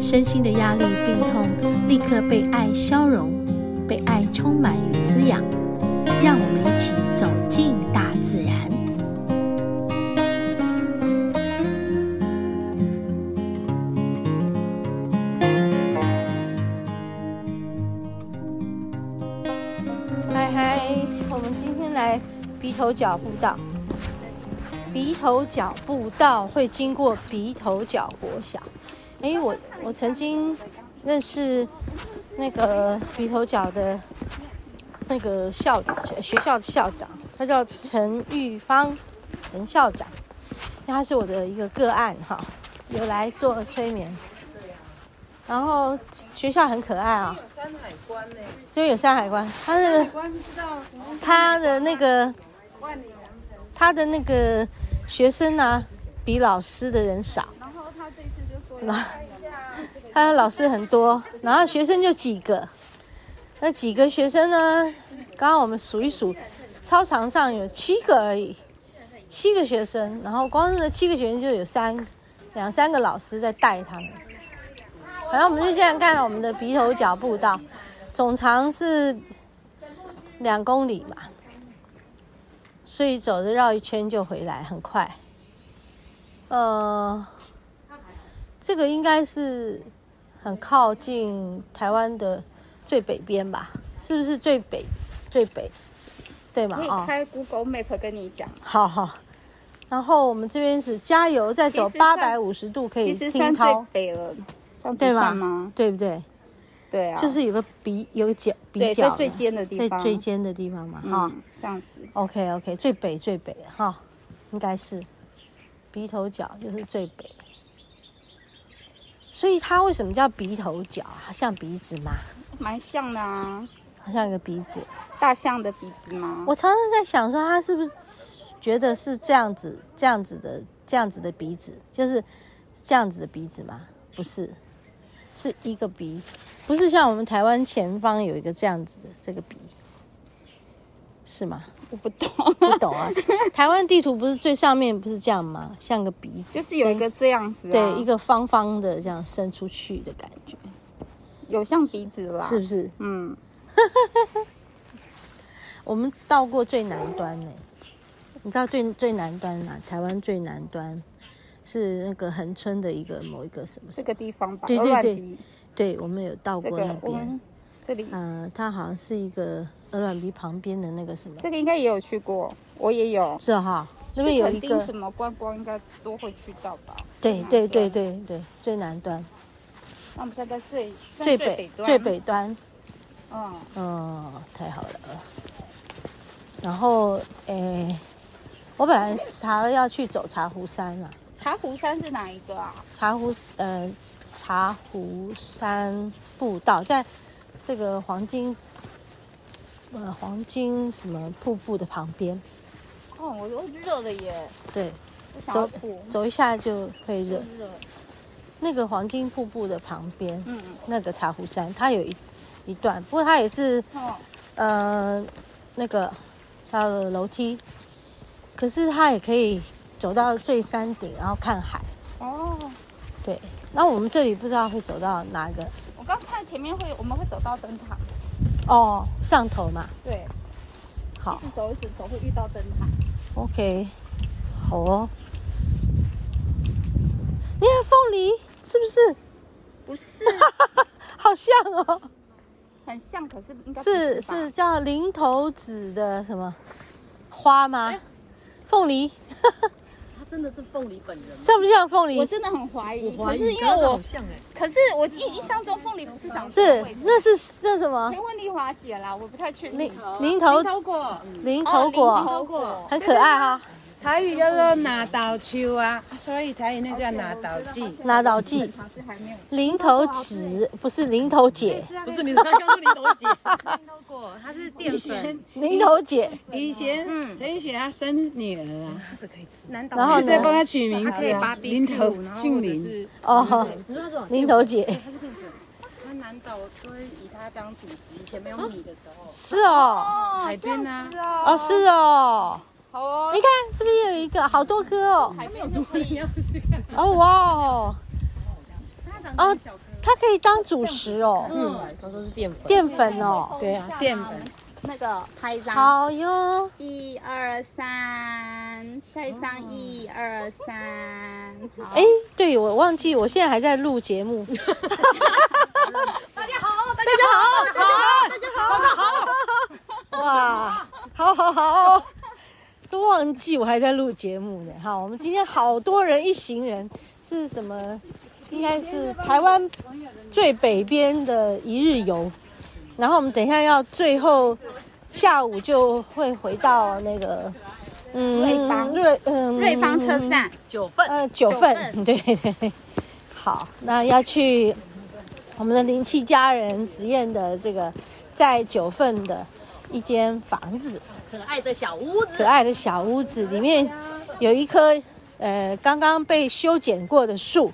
身心的压力、病痛立刻被爱消融，被爱充满与滋养。让我们一起走进大自然。嗨嗨，我们今天来鼻头角步道。鼻头角步道会经过鼻头角国小。哎，我我曾经认识那个鼻头角的那个校学校的校长，他叫陈玉芳，陈校长。他是我的一个个案哈，有来做催眠。然后学校很可爱啊，山海关呢？这边有山海关，他的他的那个他的那个学生呢、啊，比老师的人少。然后他这那他的老师很多，然后学生就几个。那几个学生呢？刚刚我们数一数，操场上有七个而已，七个学生。然后光是这七个学生就有三两三个老师在带他们。好，我们就现在看到我们的鼻头脚步道，总长是两公里嘛，所以走着绕一圈就回来，很快。呃，这个应该是很靠近台湾的最北边吧？是不是最北？最北，对吗？可以开 Google Map 跟你讲。好好。然后我们这边是加油，再走八百五十度可以听涛。北了。对吗？对不对？对啊，就是有个鼻，有个角，鼻角最尖的地方，最尖的地方嘛，哈、嗯，这样子。OK OK，最北最北哈，应该是鼻头角就是最北。所以它为什么叫鼻头角？像鼻子吗？蛮像的啊，好像一个鼻子，大象的鼻子吗？我常常在想说，它是不是觉得是这样子、这样子的、这样子的鼻子，就是这样子的鼻子吗？不是。是一个鼻，不是像我们台湾前方有一个这样子的这个鼻，是吗？我不懂，不懂啊。台湾地图不是最上面不是这样吗？像个鼻子，就是有一个这样子、啊，对，一个方方的这样伸出去的感觉，有像鼻子啦，是不是？嗯。我们到过最南端呢，你知道最最南端哪？台湾最南端。是那个恒春的一个某一个什么？这个地方吧。对对对，对，我们有到过那边。这里，嗯、呃，它好像是一个鹅卵鼻旁边的那个什么。这个应该也有去过，我也有。是哈，那边有一个什么观光，应该都会去到吧？对对对对对，最南端。那我们现在在最最北最北端。嗯嗯，太好了。然后，诶，我本来查了要去走茶壶山了。茶壶山是哪一个啊？茶壶呃，茶壶山步道在这个黄金呃黄金什么瀑布的旁边。哦，我都热了耶。对，走走一下就会热。热。那个黄金瀑布的旁边，嗯，那个茶壶山，它有一一段，不过它也是，哦、呃，那个它的楼梯，可是它也可以。走到最山顶，然后看海。哦，对。那我们这里不知道会走到哪个？我刚看前面会，我们会走到灯塔。哦，上头嘛。对。好。一直走，一直走，会遇到灯塔。OK。好哦。你看凤梨是不是？不是。好像哦。很像，可是应该是是，是叫零头子的什么花吗？凤梨。真的是凤梨本人，像不像凤梨？我真的很怀疑，怀疑可是因为我好像哎、欸，可是我印印象中凤梨不是长是那是那什么？可以问丽华姐啦，我不太确定。零零头头果，零头果，头果很可爱哈。台语叫做拿豆树啊，所以台语那叫拿豆剂。拿倒记，零头子不是零头姐，不是你刚刚说零头姐，过，它是淀粉，零头姐，以前陈雪她生女儿啊，它是可以吃。南然后呢？就在帮她取名字啊，林头姓林。林。哦，零头姐。它南岛都会以它当主食，以前没有米的时候，是哦，海边啊，哦是哦，好哦，你看是不是有一个好多颗哦？还没有你要试试看。哦哇哦，它长哦，它可以当主食哦，嗯，都说是淀粉。淀粉哦，对啊，淀粉。那个拍一张，好哟，一二三，再上一二三，好哎，对我忘记，我现在还在录节目。大家好，大家好，大家好，大家好，早上好。哇，好好好，都忘记我还在录节目呢。好，我们今天好多人，一行人是什么？应该是台湾最北边的一日游。然后我们等一下要最后下午就会回到那个嗯瑞芳瑞嗯瑞芳车站，九份，呃九份对对对。好，那要去我们的灵气家人实验的这个在九份的一间房子。可爱的小屋子，可爱的小屋子里面有一棵呃刚刚被修剪过的树，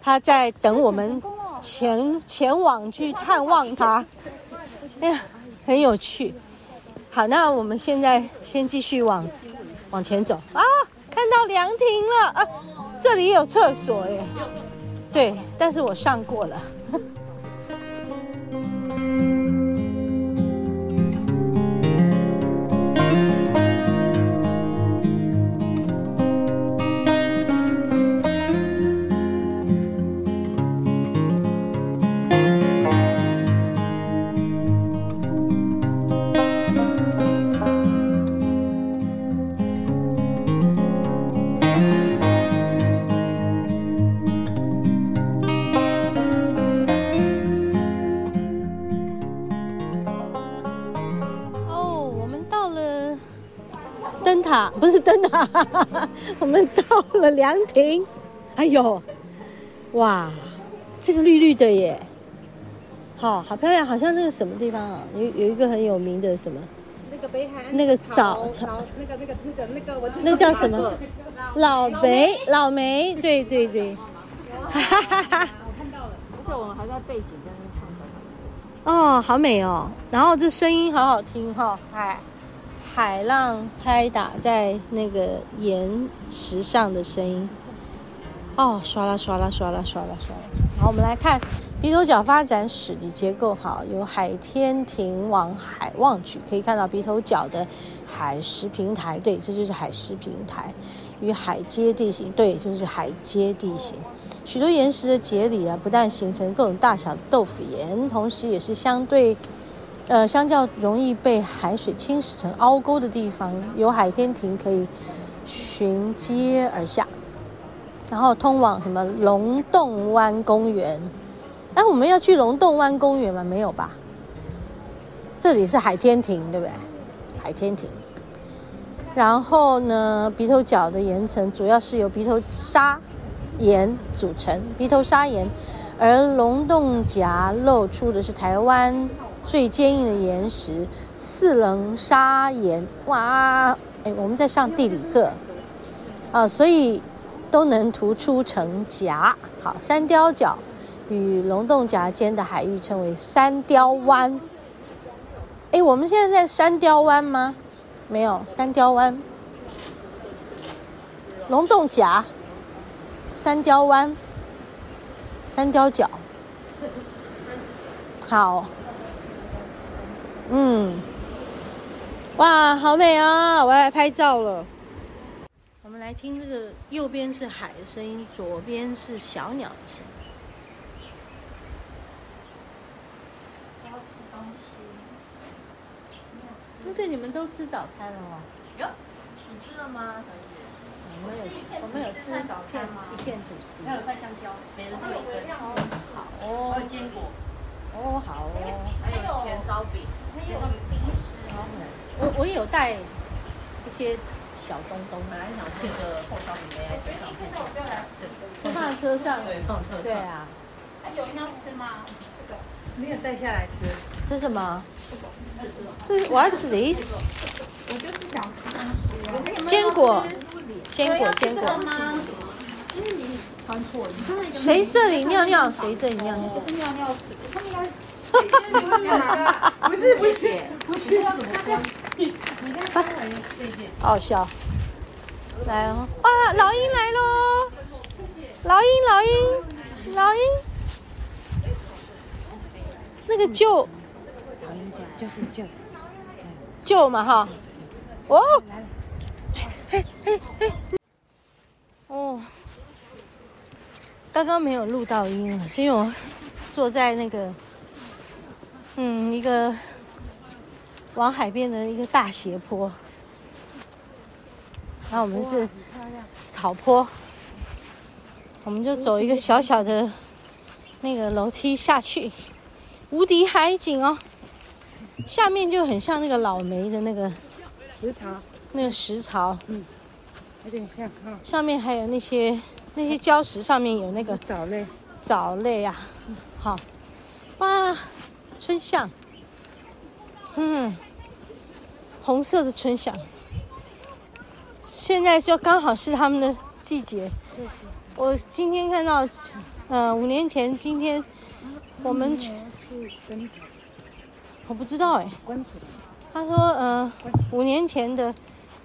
它在等我们前前往去探望它。哎呀，很有趣。好，那我们现在先继续往往前走啊，看到凉亭了啊，这里有厕所耶。对，但是我上过了。灯塔，我们到了凉亭。哎呦，哇，这个绿绿的耶，好好漂亮，好像那个什么地方啊，有有一个很有名的什么，那个北海岸那个草藻草，那个那个那个那个我那个叫什么？老梅，老梅，对对对，哈哈哈哈。而且我们还在背景在那唱小。哦，好美哦！然后这声音好好听哈、哦，海海浪拍打在那个岩石上的声音，哦，刷啦刷啦刷啦刷啦刷啦。好，我们来看鼻头角发展史的结构，好，由海天庭往海望去，可以看到鼻头角的海蚀平台，对，这就是海蚀平台与海阶地形，对，就是海阶地形。许多岩石的节理啊，不但形成各种大小的豆腐岩，同时也是相对，呃，相较容易被海水侵蚀成凹沟的地方，有海天亭可以循阶而下，然后通往什么龙洞湾公园？哎，我们要去龙洞湾公园吗？没有吧？这里是海天亭，对不对？海天亭。然后呢，鼻头角的岩层主要是由鼻头沙。岩组成鼻头砂岩，而龙洞岬露出的是台湾最坚硬的岩石四棱砂岩。哇，哎，我们在上地理课啊，所以都能突出成岬。好，三雕角与龙洞岬间的海域称为三雕湾。哎，我们现在在三雕湾吗？没有，三雕湾，龙洞岬。三雕湾，三雕角，好，嗯，哇，好美啊！我要来拍照了。我们来听这个，右边是海的声音，左边是小鸟的声音。对对，你们都吃早餐了吗？哟，你吃了吗？我们有吃，我们有吃早餐吗？一片吐司，还有带香蕉，每人都有一根。好哦，还有坚果，哦好哦，还有甜烧饼。我我也有带一些小小东东。本来想贴个后烧饼在车上，就放在车上。对，放车上。对啊。有人要吃吗？这个没有带下来吃。吃什么？这是我要吃的意思。我就是想吃啊。坚果，坚果，坚果。谁这里尿尿？谁这里尿尿？是尿尿池，他们要。不是不是不是，要怎么说？好笑。来哦！哇，老鹰来喽！老鹰，老鹰，老鹰。那个舅，就是舅，舅嘛哈。哦。嘿嘿嘿。哦。刚刚没有录到音了，是因为我坐在那个，嗯，一个往海边的一个大斜坡。然后我们是草坡，我们就走一个小小的那个楼梯下去，无敌海景哦。下面就很像那个老梅的那个石槽，那个石槽，嗯，有点像哈。上面还有那些。那些礁石上面有那个藻类，藻类啊，好，哇，春象，嗯，红色的春象，现在就刚好是他们的季节。我今天看到，呃，五年前今天我们去，我不知道哎，他说，呃，五年前的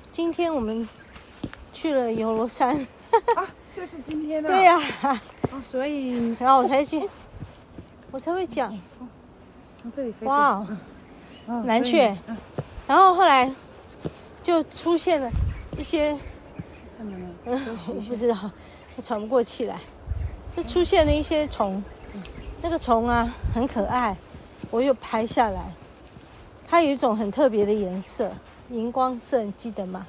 今天我们去了游罗山。就是今天的。对呀、啊，所以然后我才去，我才会讲。从这里飞。哇，南雀。然后后来就出现了一些，嗯，我不知道，我喘不过气来。就出现了一些虫，那个虫啊很可爱，我又拍下来。它有一种很特别的颜色，荧光色，你记得吗？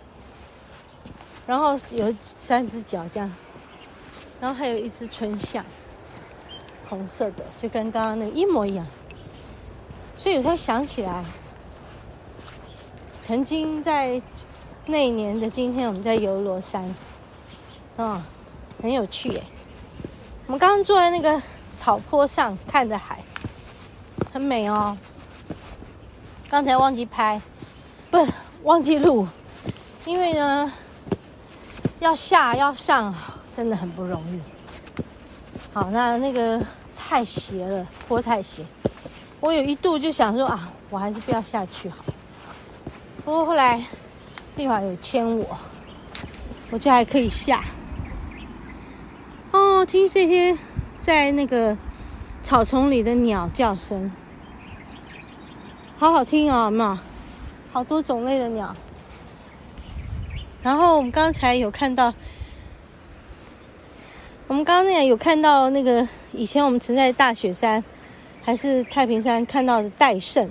然后有三只脚这样。然后还有一只春象，红色的，就跟刚刚那一模一样。所以我才想起来，曾经在那一年的今天，我们在游罗山，啊、哦，很有趣耶。我们刚刚坐在那个草坡上，看着海，很美哦。刚才忘记拍，不，忘记录，因为呢，要下要上。真的很不容易。好，那那个太斜了，坡太斜。我有一度就想说啊，我还是不要下去好。不过后来丽华有牵我，我就还可以下。哦，听这些在那个草丛里的鸟叫声，好好听哦，有没有？好多种类的鸟。然后我们刚才有看到。我们刚刚那有看到那个以前我们曾在大雪山还是太平山看到的戴胜。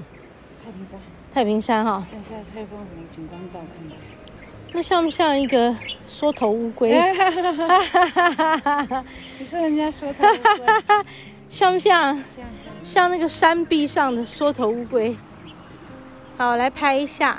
太平山。太平山哈。在翠峰湖景观道看到。那像不像一个缩头乌龟？你说人家缩头乌龟？像不像？像像。像那个山壁上的缩头乌龟。好，来拍一下。